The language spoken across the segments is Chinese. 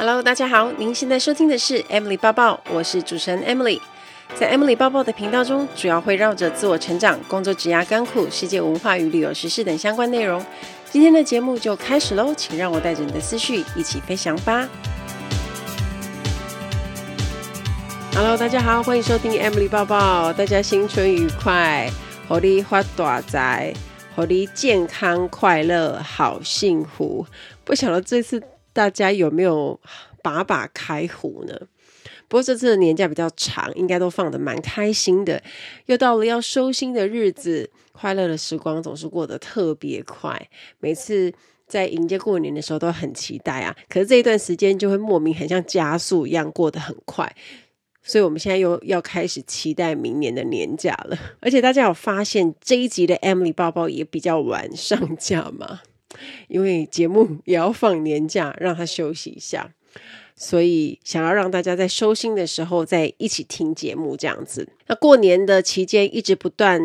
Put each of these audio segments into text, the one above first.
Hello，大家好，您现在收听的是 Emily 报报，我是主持人 Emily。在 Emily 报报的频道中，主要会绕着自我成长、工作、职涯、甘苦、世界文化与旅游时事等相关内容。今天的节目就开始喽，请让我带着你的思绪一起飞翔吧。Hello，大家好，欢迎收听 Emily 报报，大家新春愉快，祝你发大财，祝你健康快乐，好幸福。不晓得这次。大家有没有把把开壶呢？不过这次的年假比较长，应该都放得蛮开心的。又到了要收心的日子，快乐的时光总是过得特别快。每次在迎接过年的时候都很期待啊，可是这一段时间就会莫名很像加速一样过得很快。所以我们现在又要开始期待明年的年假了。而且大家有发现这一集的 Emily 包包也比较晚上架吗？因为节目 也要放年假，让他休息一下，所以想要让大家在收心的时候再一起听节目这样子。那过年的期间一直不断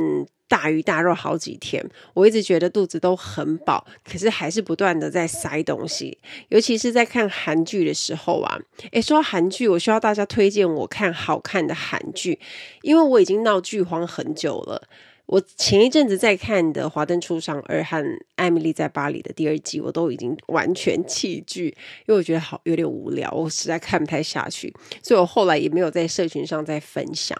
大鱼大肉好几天，我一直觉得肚子都很饱，可是还是不断的在塞东西，尤其是在看韩剧的时候啊。诶，说到韩剧，我需要大家推荐我看好看的韩剧，因为我已经闹剧荒很久了。我前一阵子在看的《华灯初上二》和《艾米莉在巴黎》的第二季，我都已经完全弃剧，因为我觉得好有点无聊，我实在看不太下去，所以我后来也没有在社群上再分享。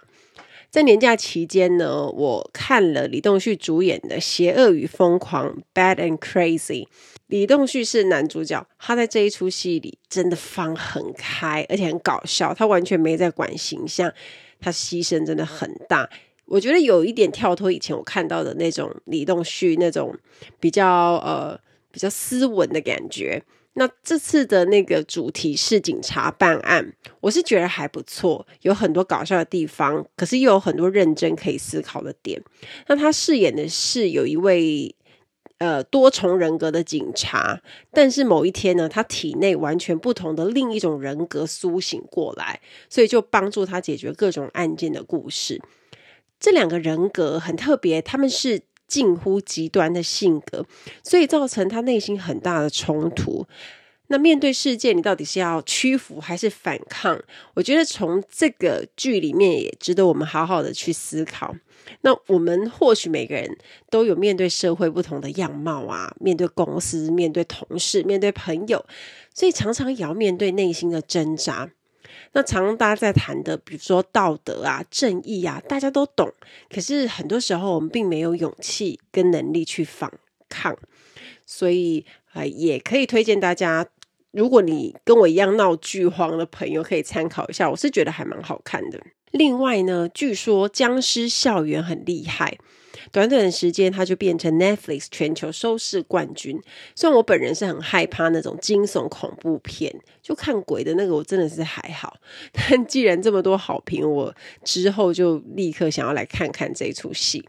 在年假期间呢，我看了李栋旭主演的《邪恶与疯狂》（Bad and Crazy）。李栋旭是男主角，他在这一出戏里真的放很开，而且很搞笑，他完全没在管形象，他牺牲真的很大。我觉得有一点跳脱以前我看到的那种李栋旭那种比较呃比较斯文的感觉。那这次的那个主题是警察办案，我是觉得还不错，有很多搞笑的地方，可是又有很多认真可以思考的点。那他饰演的是有一位呃多重人格的警察，但是某一天呢，他体内完全不同的另一种人格苏醒过来，所以就帮助他解决各种案件的故事。这两个人格很特别，他们是近乎极端的性格，所以造成他内心很大的冲突。那面对世界，你到底是要屈服还是反抗？我觉得从这个剧里面也值得我们好好的去思考。那我们或许每个人都有面对社会不同的样貌啊，面对公司、面对同事、面对朋友，所以常常也要面对内心的挣扎。那常大家在谈的，比如说道德啊、正义啊，大家都懂。可是很多时候我们并没有勇气跟能力去反抗，所以呃，也可以推荐大家，如果你跟我一样闹剧荒的朋友，可以参考一下。我是觉得还蛮好看的。另外呢，据说《僵尸校园》很厉害。短短的时间，它就变成 Netflix 全球收视冠军。虽然我本人是很害怕那种惊悚恐怖片，就看鬼的那个，我真的是还好。但既然这么多好评，我之后就立刻想要来看看这出戏。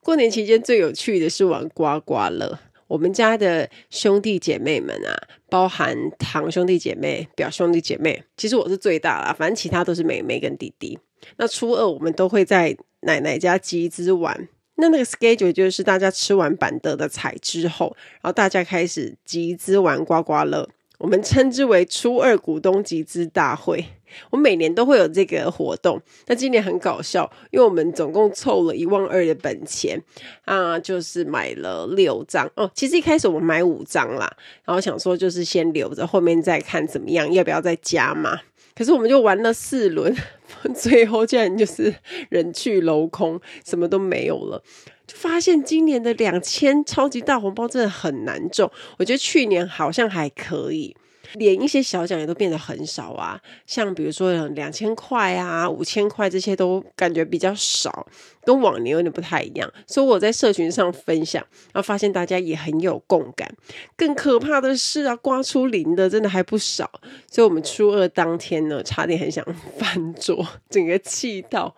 过年期间最有趣的是玩刮刮乐。我们家的兄弟姐妹们啊，包含堂兄弟姐妹、表兄弟姐妹，其实我是最大啦，反正其他都是妹妹跟弟弟。那初二我们都会在奶奶家集资玩。那那个 schedule 就是大家吃完板德的彩之后，然后大家开始集资玩刮刮乐，我们称之为初二股东集资大会。我每年都会有这个活动，那今年很搞笑，因为我们总共凑了一万二的本钱啊，就是买了六张哦。其实一开始我们买五张啦，然后想说就是先留着，后面再看怎么样，要不要再加嘛。可是我们就玩了四轮，最后竟然就是人去楼空，什么都没有了。就发现今年的两千超级大红包真的很难中，我觉得去年好像还可以。连一些小奖也都变得很少啊，像比如说两千块啊、五千块这些都感觉比较少，跟往年有点不太一样。所以我在社群上分享，然后发现大家也很有共感。更可怕的是啊，刮出零的真的还不少。所以我们初二当天呢，差点很想 翻桌，整个气到。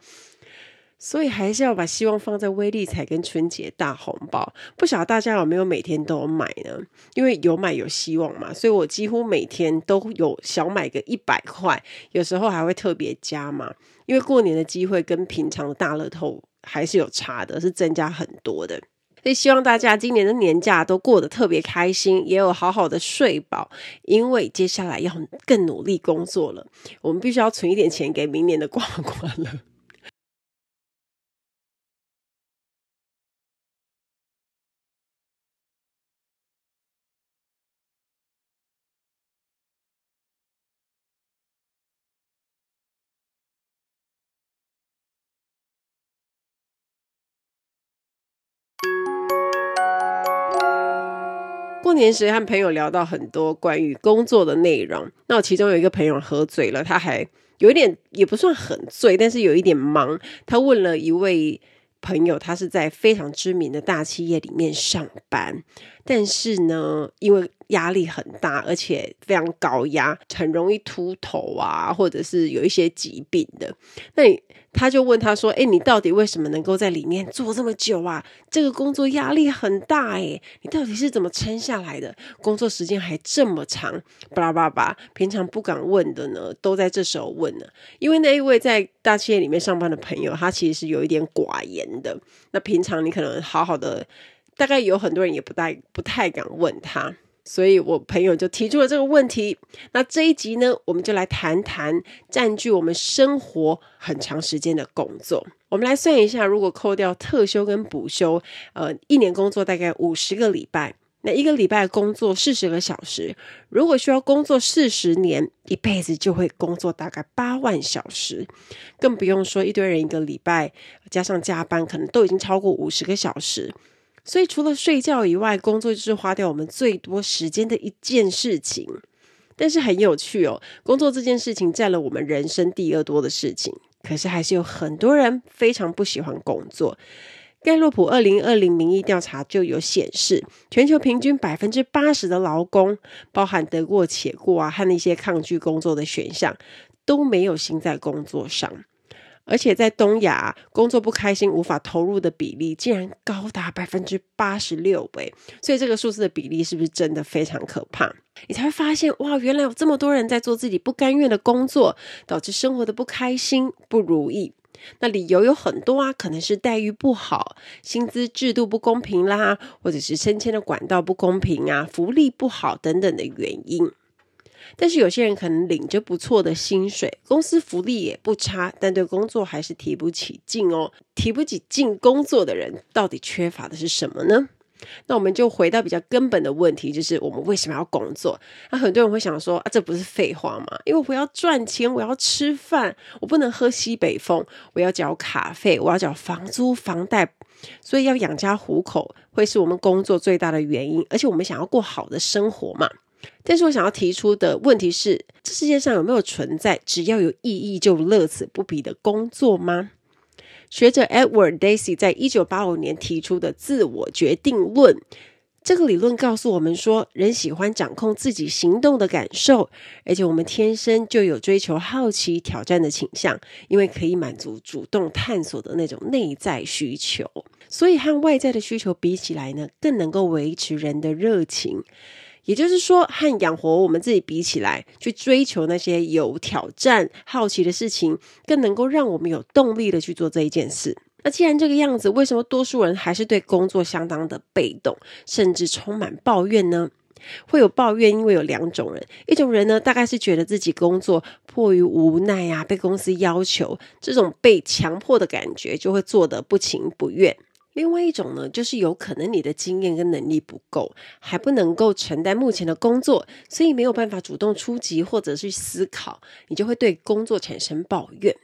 所以还是要把希望放在威力彩跟春节大红包。不晓得大家有没有每天都有买呢？因为有买有希望嘛，所以我几乎每天都有小买个一百块，有时候还会特别加嘛。因为过年的机会跟平常的大乐透还是有差的，是增加很多的。所以希望大家今年的年假都过得特别开心，也有好好的睡饱，因为接下来要更努力工作了。我们必须要存一点钱给明年的刮刮乐。年时和朋友聊到很多关于工作的内容，那我其中有一个朋友喝醉了，他还有一点也不算很醉，但是有一点忙。他问了一位朋友，他是在非常知名的大企业里面上班，但是呢，因为压力很大，而且非常高压，很容易秃头啊，或者是有一些疾病的。那你他就问他说：“哎，你到底为什么能够在里面做这么久啊？这个工作压力很大哎，你到底是怎么撑下来的？工作时间还这么长，巴拉巴拉巴拉，平常不敢问的呢，都在这时候问了。因为那一位在大企业里面上班的朋友，他其实是有一点寡言的。那平常你可能好好的，大概有很多人也不太不太敢问他。”所以我朋友就提出了这个问题。那这一集呢，我们就来谈谈占据我们生活很长时间的工作。我们来算一下，如果扣掉特休跟补休，呃，一年工作大概五十个礼拜，那一个礼拜工作四十个小时，如果需要工作四十年，一辈子就会工作大概八万小时。更不用说一堆人一个礼拜加上加班，可能都已经超过五十个小时。所以，除了睡觉以外，工作就是花掉我们最多时间的一件事情。但是很有趣哦，工作这件事情占了我们人生第二多的事情。可是，还是有很多人非常不喜欢工作。盖洛普二零二零民意调查就有显示，全球平均百分之八十的劳工，包含得过且过啊，和那些抗拒工作的选项，都没有心在工作上。而且在东亚，工作不开心、无法投入的比例竟然高达百分之八十六诶！所以这个数字的比例是不是真的非常可怕？你才会发现，哇，原来有这么多人在做自己不甘愿的工作，导致生活的不开心、不如意。那理由有很多啊，可能是待遇不好、薪资制度不公平啦，或者是升迁的管道不公平啊、福利不好等等的原因。但是有些人可能领着不错的薪水，公司福利也不差，但对工作还是提不起劲哦。提不起劲工作的人，到底缺乏的是什么呢？那我们就回到比较根本的问题，就是我们为什么要工作？那很多人会想说啊，这不是废话吗？因为我要赚钱，我要吃饭，我不能喝西北风，我要缴卡费，我要缴房租、房贷，所以要养家糊口，会是我们工作最大的原因。而且我们想要过好的生活嘛。但是我想要提出的问题是：这世界上有没有存在只要有意义就乐此不疲的工作吗？学者 Edward Deci 在一九八五年提出的自我决定论，这个理论告诉我们说，人喜欢掌控自己行动的感受，而且我们天生就有追求好奇、挑战的倾向，因为可以满足主动探索的那种内在需求，所以和外在的需求比起来呢，更能够维持人的热情。也就是说，和养活我们自己比起来，去追求那些有挑战、好奇的事情，更能够让我们有动力的去做这一件事。那既然这个样子，为什么多数人还是对工作相当的被动，甚至充满抱怨呢？会有抱怨，因为有两种人，一种人呢，大概是觉得自己工作迫于无奈啊，被公司要求，这种被强迫的感觉，就会做得不情不愿。另外一种呢，就是有可能你的经验跟能力不够，还不能够承担目前的工作，所以没有办法主动出击或者去思考，你就会对工作产生抱怨。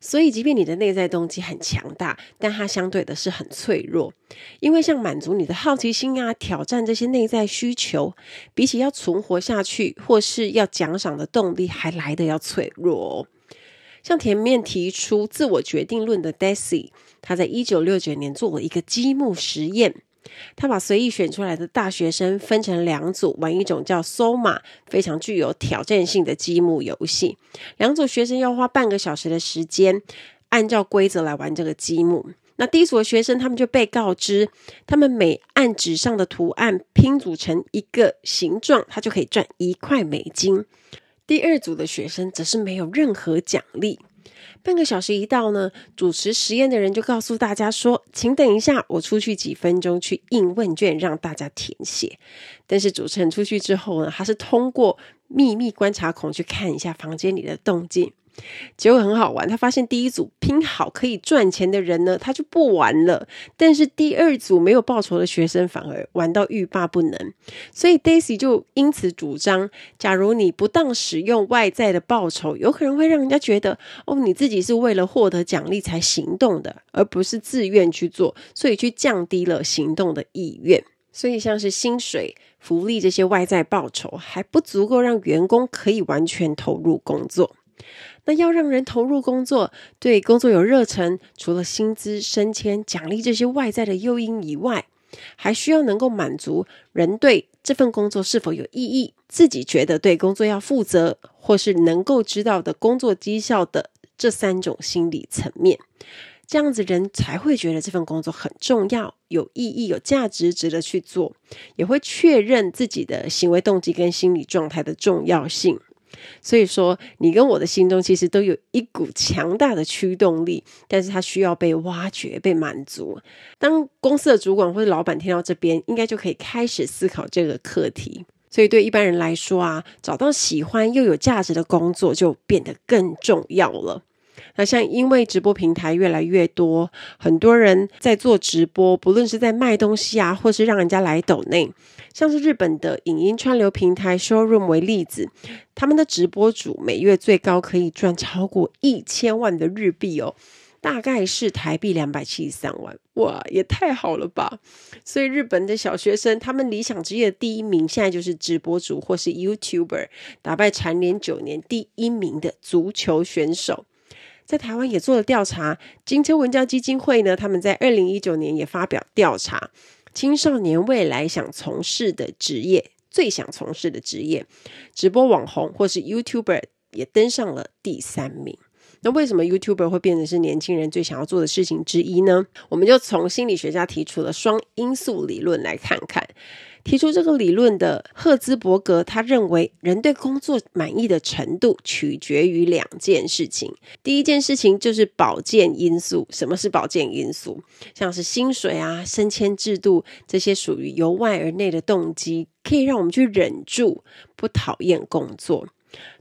所以，即便你的内在动机很强大，但它相对的是很脆弱，因为像满足你的好奇心啊、挑战这些内在需求，比起要存活下去或是要奖赏的动力，还来得要脆弱哦。像前面提出自我决定论的 Deci，他在一九六九年做了一个积木实验。他把随意选出来的大学生分成两组，玩一种叫 Soma 非常具有挑战性的积木游戏。两组学生要花半个小时的时间，按照规则来玩这个积木。那第一组的学生，他们就被告知，他们每按纸上的图案拼组成一个形状，他就可以赚一块美金。第二组的学生则是没有任何奖励，半个小时一到呢，主持实验的人就告诉大家说：“请等一下，我出去几分钟去印问卷，让大家填写。”但是主持人出去之后呢，他是通过秘密观察孔去看一下房间里的动静。结果很好玩，他发现第一组拼好可以赚钱的人呢，他就不玩了；但是第二组没有报酬的学生反而玩到欲罢不能。所以 Daisy 就因此主张：假如你不当使用外在的报酬，有可能会让人家觉得哦，你自己是为了获得奖励才行动的，而不是自愿去做，所以去降低了行动的意愿。所以像是薪水、福利这些外在报酬还不足够让员工可以完全投入工作。那要让人投入工作，对工作有热忱，除了薪资、升迁、奖励这些外在的诱因以外，还需要能够满足人对这份工作是否有意义，自己觉得对工作要负责，或是能够知道的工作绩效的这三种心理层面，这样子人才会觉得这份工作很重要、有意义、有价值，值得去做，也会确认自己的行为动机跟心理状态的重要性。所以说，你跟我的心中其实都有一股强大的驱动力，但是它需要被挖掘、被满足。当公司的主管或者老板听到这边，应该就可以开始思考这个课题。所以对一般人来说啊，找到喜欢又有价值的工作就变得更重要了。那像因为直播平台越来越多，很多人在做直播，不论是在卖东西啊，或是让人家来抖内。像是日本的影音串流平台 Showroom 为例子，他们的直播主每月最高可以赚超过一千万的日币哦，大概是台币两百七十三万，哇，也太好了吧！所以日本的小学生，他们理想职业的第一名现在就是直播主或是 YouTuber，打败蝉联九年第一名的足球选手。在台湾也做了调查，金车文教基金会呢，他们在二零一九年也发表调查。青少年未来想从事的职业，最想从事的职业，直播网红或是 YouTuber 也登上了第三名。那为什么 YouTuber 会变成是年轻人最想要做的事情之一呢？我们就从心理学家提出了双因素理论来看看。提出这个理论的赫兹伯格，他认为人对工作满意的程度取决于两件事情。第一件事情就是保健因素。什么是保健因素？像是薪水啊、升迁制度这些属于由外而内的动机，可以让我们去忍住不讨厌工作。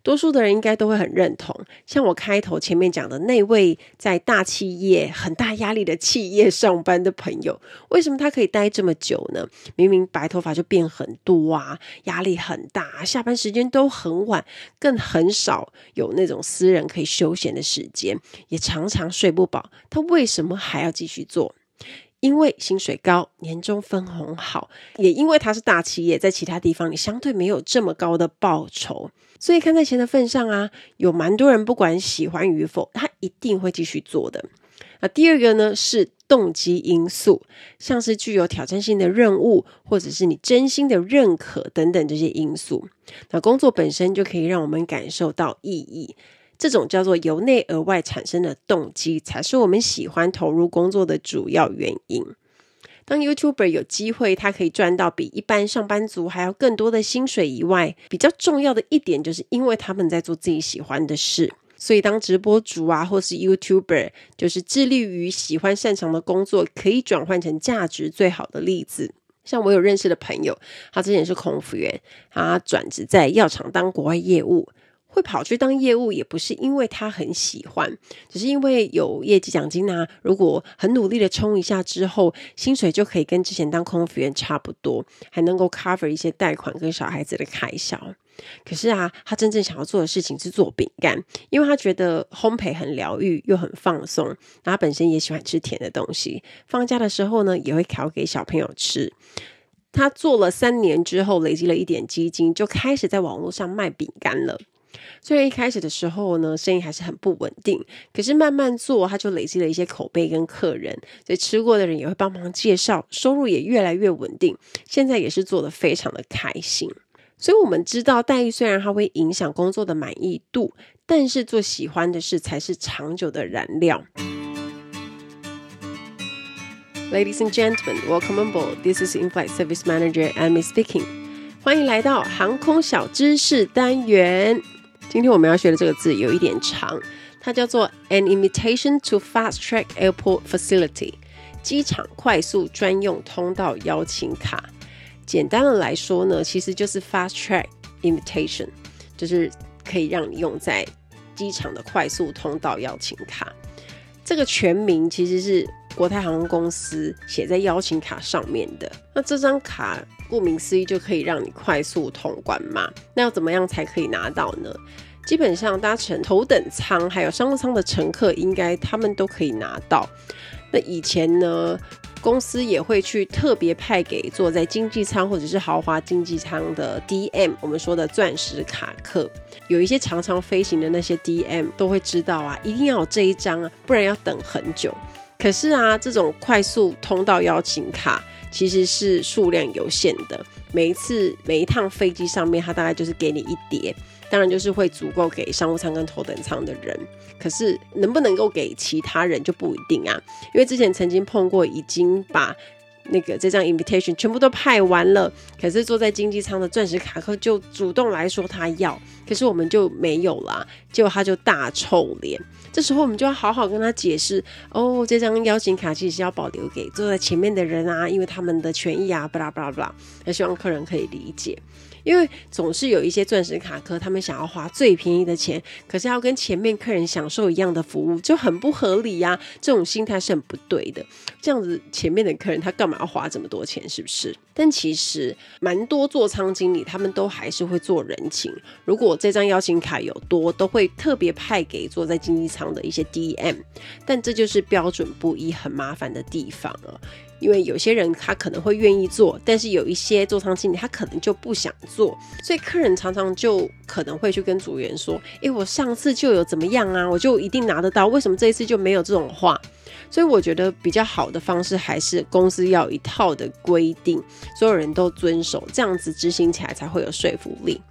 多数的人应该都会很认同，像我开头前面讲的那位在大企业、很大压力的企业上班的朋友，为什么他可以待这么久呢？明明白头发就变很多啊，压力很大，下班时间都很晚，更很少有那种私人可以休闲的时间，也常常睡不饱，他为什么还要继续做？因为薪水高，年终分红好，也因为它是大企业，在其他地方你相对没有这么高的报酬，所以看在钱的份上啊，有蛮多人不管喜欢与否，他一定会继续做的。那第二个呢，是动机因素，像是具有挑战性的任务，或者是你真心的认可等等这些因素。那工作本身就可以让我们感受到意义。这种叫做由内而外产生的动机，才是我们喜欢投入工作的主要原因。当 YouTuber 有机会，他可以赚到比一般上班族还要更多的薪水以外，比较重要的一点，就是因为他们在做自己喜欢的事。所以，当直播主啊，或是 YouTuber，就是致力于喜欢擅长的工作，可以转换成价值最好的例子。像我有认识的朋友，他之前是空服员，他转职在药厂当国外业务。会跑去当业务，也不是因为他很喜欢，只是因为有业绩奖金呐、如果很努力的冲一下之后，薪水就可以跟之前当空服员差不多，还能够 cover 一些贷款跟小孩子的开销。可是啊，他真正想要做的事情是做饼干，因为他觉得烘焙很疗愈又很放松。他本身也喜欢吃甜的东西，放假的时候呢，也会烤给小朋友吃。他做了三年之后，累积了一点基金，就开始在网络上卖饼干了。虽然一开始的时候呢，生意还是很不稳定，可是慢慢做，他就累积了一些口碑跟客人，所以吃过的人也会帮忙介绍，收入也越来越稳定。现在也是做得非常的开心。所以我们知道，待遇虽然它会影响工作的满意度，但是做喜欢的事才是长久的燃料。Ladies and gentlemen, welcome on board. This is In-flight Service Manager Amy speaking. 欢迎来到航空小知识单元。今天我们要学的这个字有一点长，它叫做 An Invitation to Fast Track Airport Facility，机场快速专用通道邀请卡。简单的来说呢，其实就是 Fast Track Invitation，就是可以让你用在机场的快速通道邀请卡。这个全名其实是国泰航空公司写在邀请卡上面的。那这张卡顾名思义就可以让你快速通关嘛。那要怎么样才可以拿到呢？基本上搭乘头等舱还有商务舱的乘客，应该他们都可以拿到。那以前呢，公司也会去特别派给坐在经济舱或者是豪华经济舱的 DM，我们说的钻石卡客。有一些常常飞行的那些 DM 都会知道啊，一定要有这一张啊，不然要等很久。可是啊，这种快速通道邀请卡其实是数量有限的，每一次每一趟飞机上面，它大概就是给你一叠，当然就是会足够给商务舱跟头等舱的人。可是能不能够给其他人就不一定啊，因为之前曾经碰过，已经把。那个这张 invitation 全部都派完了，可是坐在经济舱的钻石卡客就主动来说他要，可是我们就没有啦，结果他就大臭脸。这时候我们就要好好跟他解释哦，这张邀请卡其实要保留给坐在前面的人啊，因为他们的权益啊，巴拉巴拉巴拉，也希望客人可以理解。因为总是有一些钻石卡客，他们想要花最便宜的钱，可是要跟前面客人享受一样的服务，就很不合理呀、啊。这种心态是很不对的。这样子，前面的客人他干嘛要花这么多钱？是不是？但其实蛮多座舱经理他们都还是会做人情。如果这张邀请卡有多，都会特别派给坐在经济舱的一些 DM。但这就是标准不一、很麻烦的地方了。因为有些人他可能会愿意做，但是有一些座舱经理他可能就不想做，所以客人常常就可能会去跟组员说：“诶，我上次就有怎么样啊，我就一定拿得到，为什么这一次就没有这种话？”所以我觉得比较好的方式还是公司要一套的规定，所有人都遵守，这样子执行起来才会有说服力。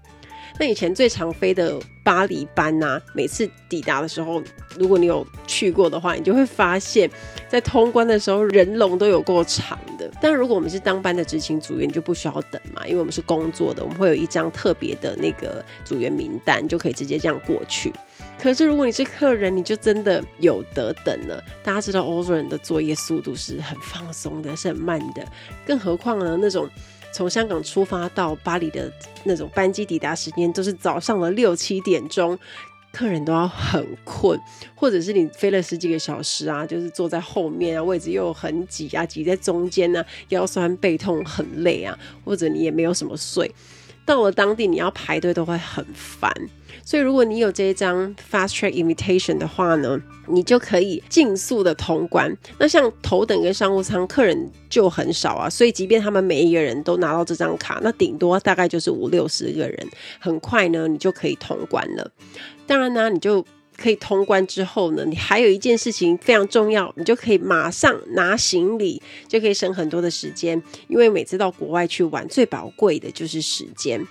那以前最常飞的巴黎班呐、啊，每次抵达的时候，如果你有去过的话，你就会发现，在通关的时候人龙都有够长的。但如果我们是当班的执勤组员，就不需要等嘛，因为我们是工作的，我们会有一张特别的那个组员名单，就可以直接这样过去。可是如果你是客人，你就真的有得等了。大家知道欧洲人的作业速度是很放松的，是很慢的，更何况呢那种。从香港出发到巴黎的那种班机抵达时间都是早上的六七点钟，客人都要很困，或者是你飞了十几个小时啊，就是坐在后面啊，位置又很挤啊，挤在中间呢、啊，腰酸背痛很累啊，或者你也没有什么睡。到了当地，你要排队都会很烦，所以如果你有这一张 Fast Track Invitation 的话呢，你就可以尽速的通关。那像头等跟商务舱客人就很少啊，所以即便他们每一个人都拿到这张卡，那顶多大概就是五六十个人，很快呢，你就可以通关了。当然呢，你就。可以通关之后呢，你还有一件事情非常重要，你就可以马上拿行李，就可以省很多的时间。因为每次到国外去玩，最宝贵的就是时间。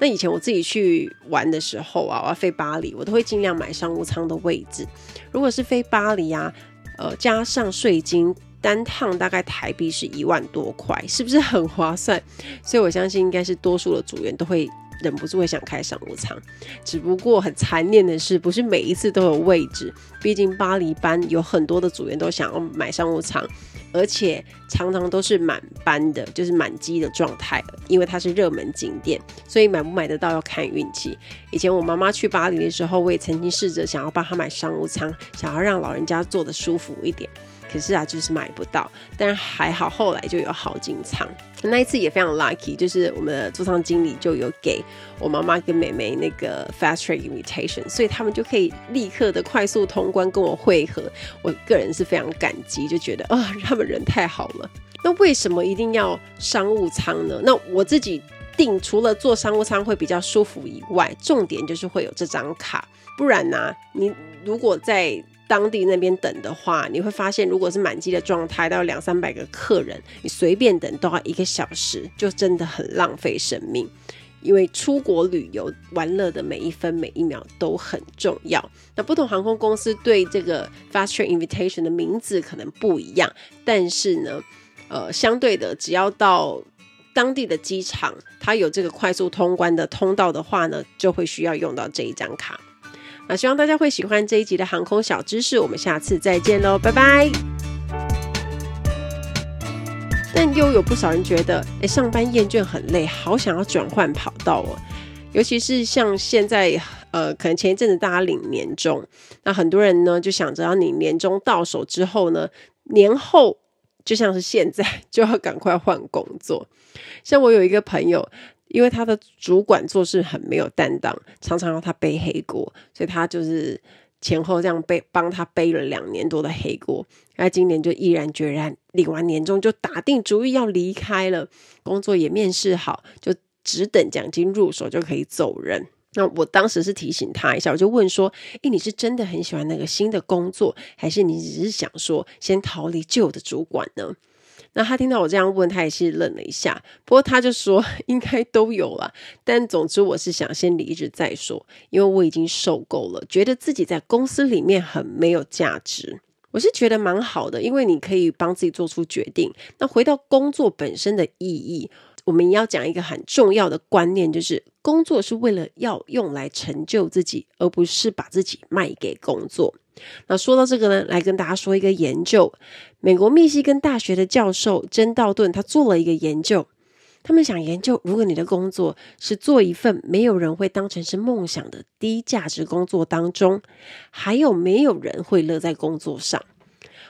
那以前我自己去玩的时候啊，我要飞巴黎，我都会尽量买商务舱的位置。如果是飞巴黎啊，呃，加上税金，单趟大概台币是一万多块，是不是很划算？所以我相信应该是多数的组员都会。忍不住会想开商务舱，只不过很残念的是，不是每一次都有位置。毕竟巴黎班有很多的组员都想要买商务舱，而且常常都是满班的，就是满机的状态。因为它是热门景点，所以买不买得到要看运气。以前我妈妈去巴黎的时候，我也曾经试着想要帮她买商务舱，想要让老人家坐得舒服一点。可是啊，就是买不到，但还好后来就有好进舱。那一次也非常 lucky，就是我们的座舱经理就有给我妈妈跟妹妹那个 fast track invitation，所以他们就可以立刻的快速通关跟我会合。我个人是非常感激，就觉得啊、他们人太好了。那为什么一定要商务舱呢？那我自己订除了坐商务舱会比较舒服以外，重点就是会有这张卡，不然呢、啊，你如果在当地那边等的话，你会发现，如果是满机的状态，到两三百个客人，你随便等都要一个小时，就真的很浪费生命。因为出国旅游玩乐的每一分每一秒都很重要。那不同航空公司对这个 Fast Track Invitation 的名字可能不一样，但是呢，呃，相对的，只要到当地的机场，它有这个快速通关的通道的话呢，就会需要用到这一张卡。那希望大家会喜欢这一集的航空小知识，我们下次再见喽，拜拜。但又有不少人觉得，哎，上班厌倦很累，好想要转换跑道哦。尤其是像现在，呃，可能前一阵子大家领年终，那很多人呢就想着，要你年终到手之后呢，年后就像是现在 就要赶快换工作。像我有一个朋友，因为他的主管做事很没有担当，常常让他背黑锅，所以他就是前后这样背帮他背了两年多的黑锅。那今年就毅然决然领完年终就打定主意要离开了，工作也面试好，就只等奖金入手就可以走人。那我当时是提醒他一下，我就问说：“诶，你是真的很喜欢那个新的工作，还是你只是想说先逃离旧的主管呢？”那他听到我这样问，他也是愣了一下。不过他就说：“ 应该都有啦。”但总之我是想先离职再说，因为我已经受够了，觉得自己在公司里面很没有价值。我是觉得蛮好的，因为你可以帮自己做出决定。那回到工作本身的意义。我们要讲一个很重要的观念，就是工作是为了要用来成就自己，而不是把自己卖给工作。那说到这个呢，来跟大家说一个研究：美国密西根大学的教授珍道顿他做了一个研究，他们想研究，如果你的工作是做一份没有人会当成是梦想的低价值工作当中，还有没有人会乐在工作上？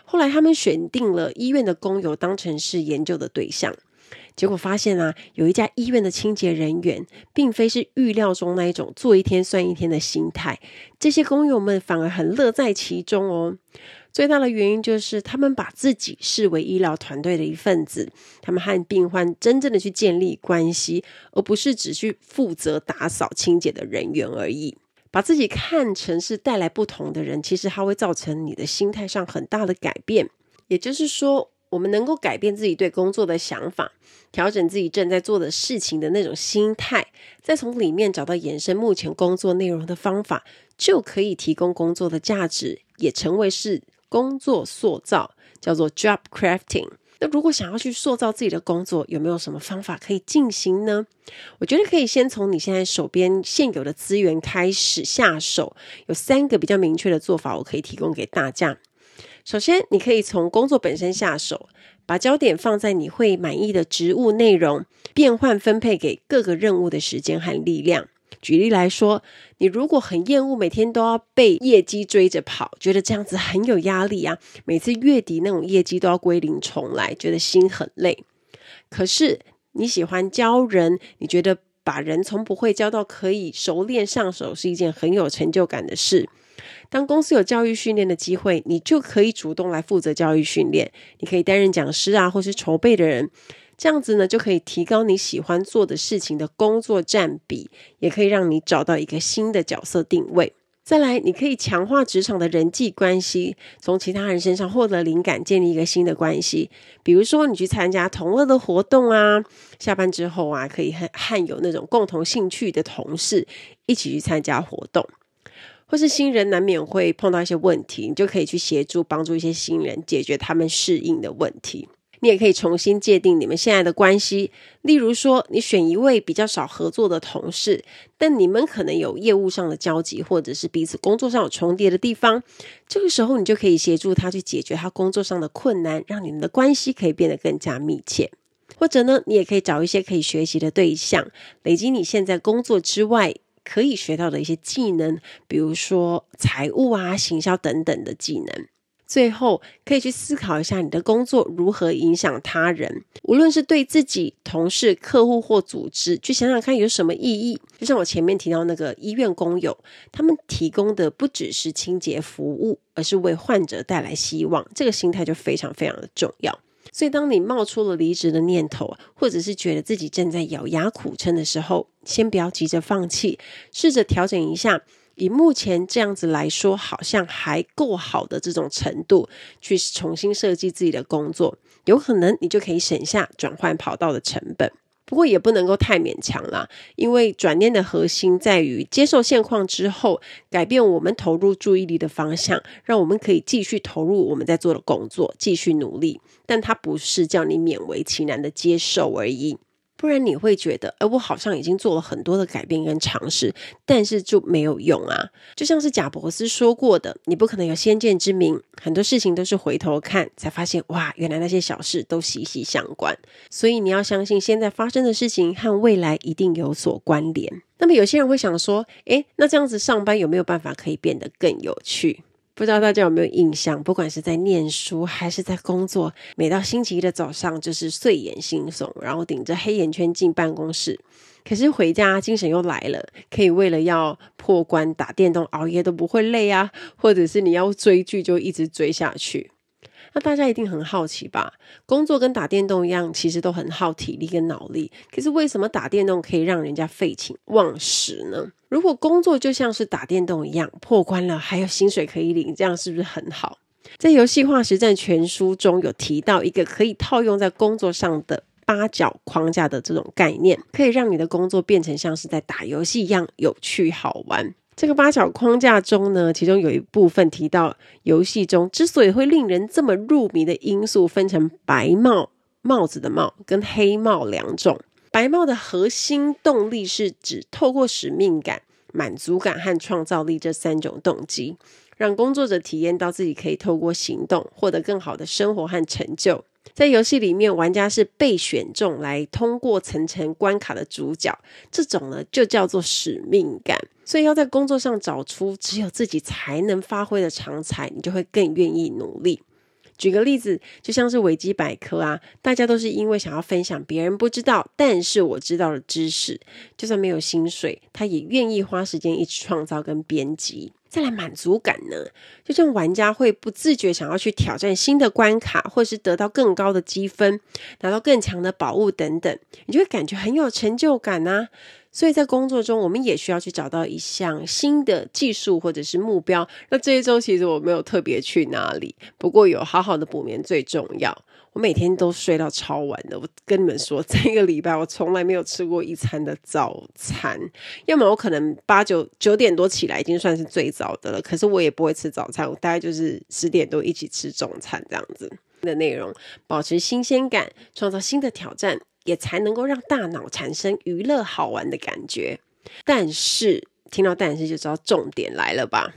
后来他们选定了医院的工友当成是研究的对象。结果发现啊，有一家医院的清洁人员，并非是预料中那一种做一天算一天的心态，这些工友们反而很乐在其中哦。最大的原因就是他们把自己视为医疗团队的一份子，他们和病患真正的去建立关系，而不是只去负责打扫清洁的人员而已。把自己看成是带来不同的人，其实它会造成你的心态上很大的改变。也就是说，我们能够改变自己对工作的想法，调整自己正在做的事情的那种心态，再从里面找到延伸目前工作内容的方法，就可以提供工作的价值，也成为是工作塑造，叫做 job crafting。那如果想要去塑造自己的工作，有没有什么方法可以进行呢？我觉得可以先从你现在手边现有的资源开始下手，有三个比较明确的做法，我可以提供给大家。首先，你可以从工作本身下手，把焦点放在你会满意的职务内容，变换分配给各个任务的时间和力量。举例来说，你如果很厌恶每天都要被业绩追着跑，觉得这样子很有压力啊，每次月底那种业绩都要归零重来，觉得心很累。可是你喜欢教人，你觉得把人从不会教到可以熟练上手是一件很有成就感的事。当公司有教育训练的机会，你就可以主动来负责教育训练。你可以担任讲师啊，或是筹备的人，这样子呢，就可以提高你喜欢做的事情的工作占比，也可以让你找到一个新的角色定位。再来，你可以强化职场的人际关系，从其他人身上获得灵感，建立一个新的关系。比如说，你去参加同乐的活动啊，下班之后啊，可以和和有那种共同兴趣的同事一起去参加活动。或是新人难免会碰到一些问题，你就可以去协助帮助一些新人解决他们适应的问题。你也可以重新界定你们现在的关系，例如说，你选一位比较少合作的同事，但你们可能有业务上的交集，或者是彼此工作上有重叠的地方。这个时候，你就可以协助他去解决他工作上的困难，让你们的关系可以变得更加密切。或者呢，你也可以找一些可以学习的对象，累积你现在工作之外。可以学到的一些技能，比如说财务啊、行销等等的技能。最后，可以去思考一下你的工作如何影响他人，无论是对自己、同事、客户或组织，去想想看有什么意义。就像我前面提到那个医院工友，他们提供的不只是清洁服务，而是为患者带来希望。这个心态就非常非常的重要。所以，当你冒出了离职的念头，或者是觉得自己正在咬牙苦撑的时候，先不要急着放弃，试着调整一下，以目前这样子来说，好像还够好的这种程度，去重新设计自己的工作，有可能你就可以省下转换跑道的成本。不过也不能够太勉强啦，因为转念的核心在于接受现况之后，改变我们投入注意力的方向，让我们可以继续投入我们在做的工作，继续努力。但它不是叫你勉为其难的接受而已。不然你会觉得，哎，我好像已经做了很多的改变跟尝试，但是就没有用啊。就像是贾伯斯说过的，你不可能有先见之明，很多事情都是回头看才发现，哇，原来那些小事都息息相关。所以你要相信，现在发生的事情和未来一定有所关联。那么有些人会想说，诶，那这样子上班有没有办法可以变得更有趣？不知道大家有没有印象？不管是在念书还是在工作，每到星期一的早上就是睡眼惺忪，然后顶着黑眼圈进办公室。可是回家精神又来了，可以为了要破关打电动熬夜都不会累啊，或者是你要追剧就一直追下去。那大家一定很好奇吧？工作跟打电动一样，其实都很耗体力跟脑力。可是为什么打电动可以让人家废寝忘食呢？如果工作就像是打电动一样，破关了还有薪水可以领，这样是不是很好？在《游戏化实战全书》中有提到一个可以套用在工作上的八角框架的这种概念，可以让你的工作变成像是在打游戏一样有趣好玩。这个八角框架中呢，其中有一部分提到，游戏中之所以会令人这么入迷的因素，分成白帽帽子的帽跟黑帽两种。白帽的核心动力是指透过使命感、满足感和创造力这三种动机，让工作者体验到自己可以透过行动获得更好的生活和成就。在游戏里面，玩家是被选中来通过层层关卡的主角，这种呢就叫做使命感。所以要在工作上找出只有自己才能发挥的长才，你就会更愿意努力。举个例子，就像是维基百科啊，大家都是因为想要分享别人不知道，但是我知道的知识，就算没有薪水，他也愿意花时间一直创造跟编辑。再来满足感呢，就像玩家会不自觉想要去挑战新的关卡，或是得到更高的积分，拿到更强的宝物等等，你就会感觉很有成就感啊。所以在工作中，我们也需要去找到一项新的技术或者是目标。那这一周其实我没有特别去哪里，不过有好好的补眠最重要。我每天都睡到超晚的。我跟你们说，这个礼拜我从来没有吃过一餐的早餐。要么我可能八九九点多起来，已经算是最早的了。可是我也不会吃早餐，我大概就是十点多一起吃中餐这样子的内容，保持新鲜感，创造新的挑战。也才能够让大脑产生娱乐好玩的感觉，但是听到但是就知道重点来了吧？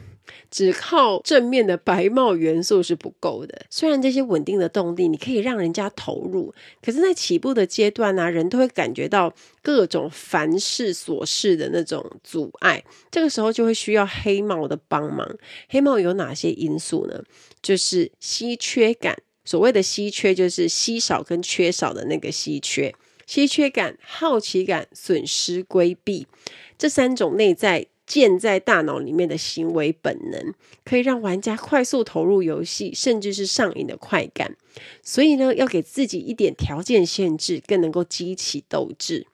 只靠正面的白帽元素是不够的。虽然这些稳定的动力你可以让人家投入，可是，在起步的阶段呢、人都会感觉到各种凡事琐事的那种阻碍。这个时候就会需要黑帽的帮忙。黑帽有哪些因素呢？就是稀缺感。所谓的稀缺，就是稀少跟缺少的那个稀缺。稀缺感、好奇感、损失规避，这三种内在建在大脑里面的行为本能，可以让玩家快速投入游戏，甚至是上瘾的快感。所以呢，要给自己一点条件限制，更能够激起斗志。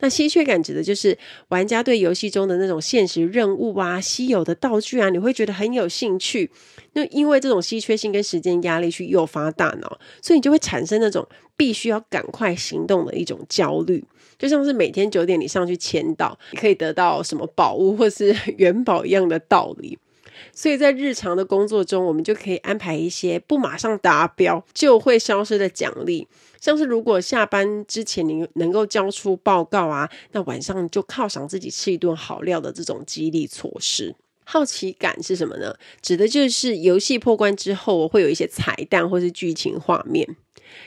那稀缺感指的就是玩家对游戏中的那种现实任务啊、稀有的道具啊，你会觉得很有兴趣。那因为这种稀缺性跟时间压力去诱发大脑，所以你就会产生那种必须要赶快行动的一种焦虑。就像是每天九点你上去签到，你可以得到什么宝物或是 元宝一样的道理。所以在日常的工作中，我们就可以安排一些不马上达标就会消失的奖励，像是如果下班之前你能够交出报告啊，那晚上就犒赏自己吃一顿好料的这种激励措施。好奇感是什么呢？指的就是游戏破关之后我会有一些彩蛋或是剧情画面。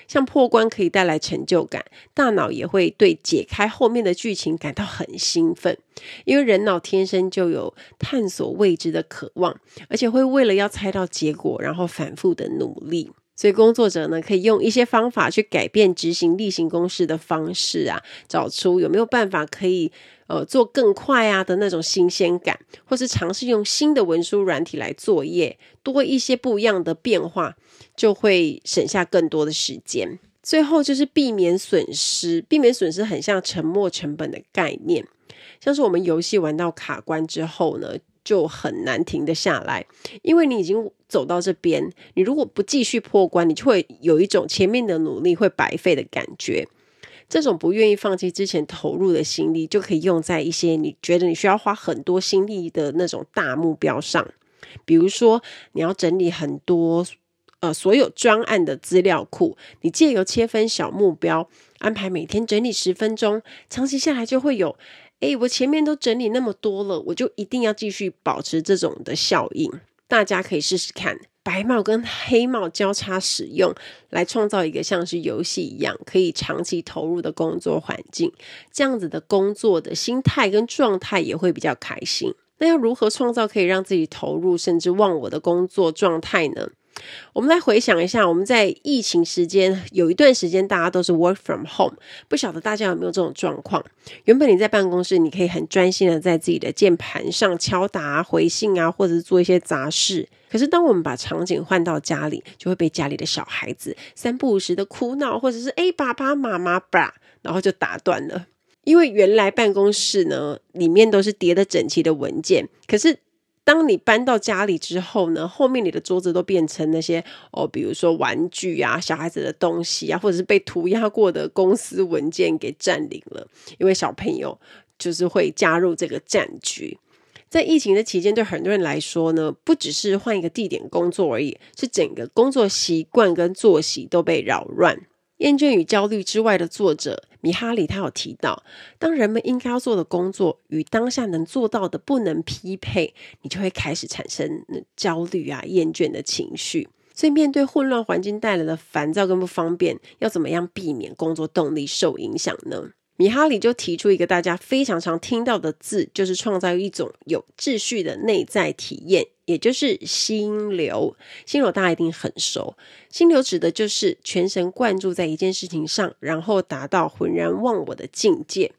像破关可以带来成就感，大脑也会对解开后面的剧情感到很兴奋，因为人脑天生就有探索未知的渴望，而且会为了要猜到结果，然后反复的努力。所以工作者呢，可以用一些方法去改变执行例行公事的方式啊，找出有没有办法可以呃做更快啊的那种新鲜感，或是尝试用新的文书软体来作业，多一些不一样的变化，就会省下更多的时间。最后就是避免损失，避免损失很像沉没成本的概念，像是我们游戏玩到卡关之后呢，就很难停得下来，因为你已经走到这边，你如果不继续破关，你就会有一种前面的努力会白费的感觉。这种不愿意放弃之前投入的心力，就可以用在一些你觉得你需要花很多心力的那种大目标上，比如说你要整理很多呃所有专案的资料库。你借由切分小目标，安排每天整理十分钟，长期下来就会有，诶，我前面都整理那么多了，我就一定要继续保持这种的效应。大家可以试试看。白帽跟黑帽交叉使用，来创造一个像是游戏一样可以长期投入的工作环境。这样子的工作的心态跟状态也会比较开心。那要如何创造可以让自己投入甚至忘我的工作状态呢？我们来回想一下，我们在疫情时间有一段时间，大家都是 work from home，不晓得大家有没有这种状况？原本你在办公室，你可以很专心的在自己的键盘上敲打、回信啊，或者是做一些杂事。可是当我们把场景换到家里，就会被家里的小孩子三不五时的哭闹，或者是哎爸爸妈妈吧，然后就打断了。因为原来办公室呢，里面都是叠得整齐的文件，可是。当你搬到家里之后呢，后面你的桌子都变成那些哦，比如说玩具啊、小孩子的东西啊，或者是被涂鸦过的公司文件给占领了。因为小朋友就是会加入这个战局。在疫情的期间，对很多人来说呢，不只是换一个地点工作而已，是整个工作习惯跟作息都被扰乱。厌倦与焦虑之外的作者米哈里，他有提到，当人们应该要做的工作与当下能做到的不能匹配，你就会开始产生焦虑啊、厌倦的情绪。所以，面对混乱环境带来的烦躁跟不方便，要怎么样避免工作动力受影响呢？米哈里就提出一个大家非常常听到的字，就是创造一种有秩序的内在体验，也就是心流。心流大家一定很熟，心流指的就是全神贯注在一件事情上，然后达到浑然忘我的境界。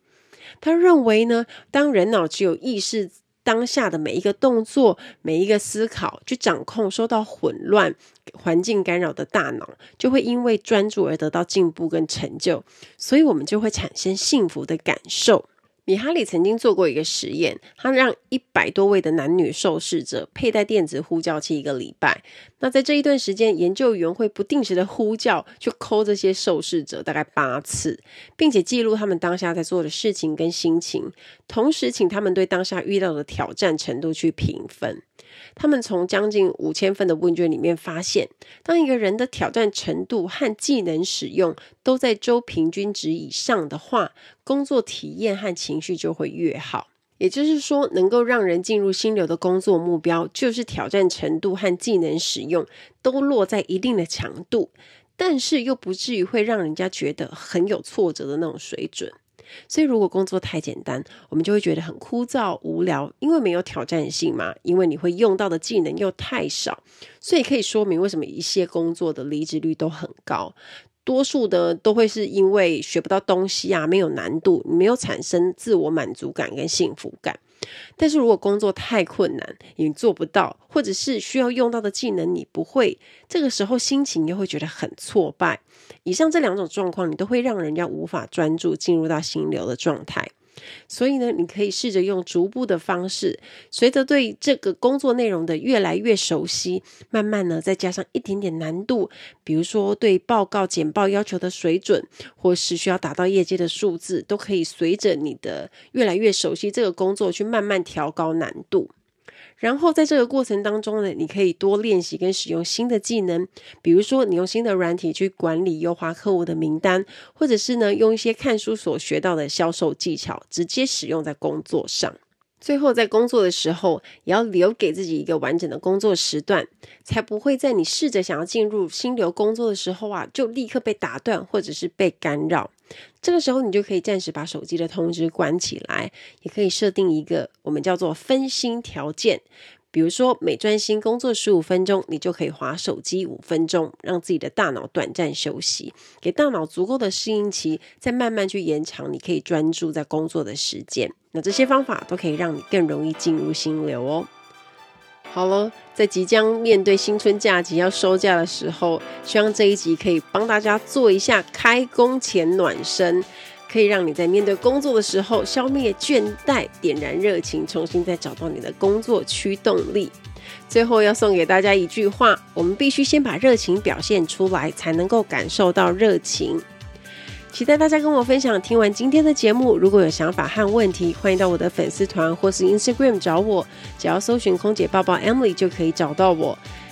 他认为呢，当人脑只有意识。当下的每一个动作、每一个思考，去掌控受到混乱环境干扰的大脑，就会因为专注而得到进步跟成就，所以我们就会产生幸福的感受。米哈里曾经做过一个实验，他让一百多位的男女受试者佩戴电子呼叫器一个礼拜。那在这一段时间，研究员会不定时的呼叫，去 call 这些受试者大概八次，并且记录他们当下在做的事情跟心情，同时请他们对当下遇到的挑战程度去评分。他们从将近五千份的问卷里面发现，当一个人的挑战程度和技能使用都在周平均值以上的话，工作体验和情绪就会越好。也就是说，能够让人进入心流的工作目标，就是挑战程度和技能使用都落在一定的强度，但是又不至于会让人家觉得很有挫折的那种水准。所以，如果工作太简单，我们就会觉得很枯燥无聊，因为没有挑战性嘛。因为你会用到的技能又太少，所以可以说明为什么一些工作的离职率都很高。多数的都会是因为学不到东西啊，没有难度，没有产生自我满足感跟幸福感。但是如果工作太困难，你做不到，或者是需要用到的技能你不会，这个时候心情又会觉得很挫败。以上这两种状况，你都会让人家无法专注进入到心流的状态。所以呢，你可以试着用逐步的方式，随着对这个工作内容的越来越熟悉，慢慢呢再加上一点点难度，比如说对报告简报要求的水准，或是需要达到业界的数字，都可以随着你的越来越熟悉这个工作去慢慢调高难度。然后在这个过程当中呢，你可以多练习跟使用新的技能，比如说你用新的软体去管理优化客户的名单，或者是呢用一些看书所学到的销售技巧，直接使用在工作上。最后，在工作的时候，也要留给自己一个完整的工作时段，才不会在你试着想要进入心流工作的时候啊，就立刻被打断或者是被干扰。这个时候，你就可以暂时把手机的通知关起来，也可以设定一个我们叫做分心条件。比如说，每专心工作十五分钟，你就可以划手机五分钟，让自己的大脑短暂休息，给大脑足够的适应期，再慢慢去延长你可以专注在工作的时间。那这些方法都可以让你更容易进入心流哦。好了，在即将面对新春假期要收假的时候，希望这一集可以帮大家做一下开工前暖身。可以让你在面对工作的时候消灭倦怠，点燃热情，重新再找到你的工作驱动力。最后要送给大家一句话：我们必须先把热情表现出来，才能够感受到热情。期待大家跟我分享。听完今天的节目，如果有想法和问题，欢迎到我的粉丝团或是 Instagram 找我，只要搜寻空姐抱抱 Emily 就可以找到我。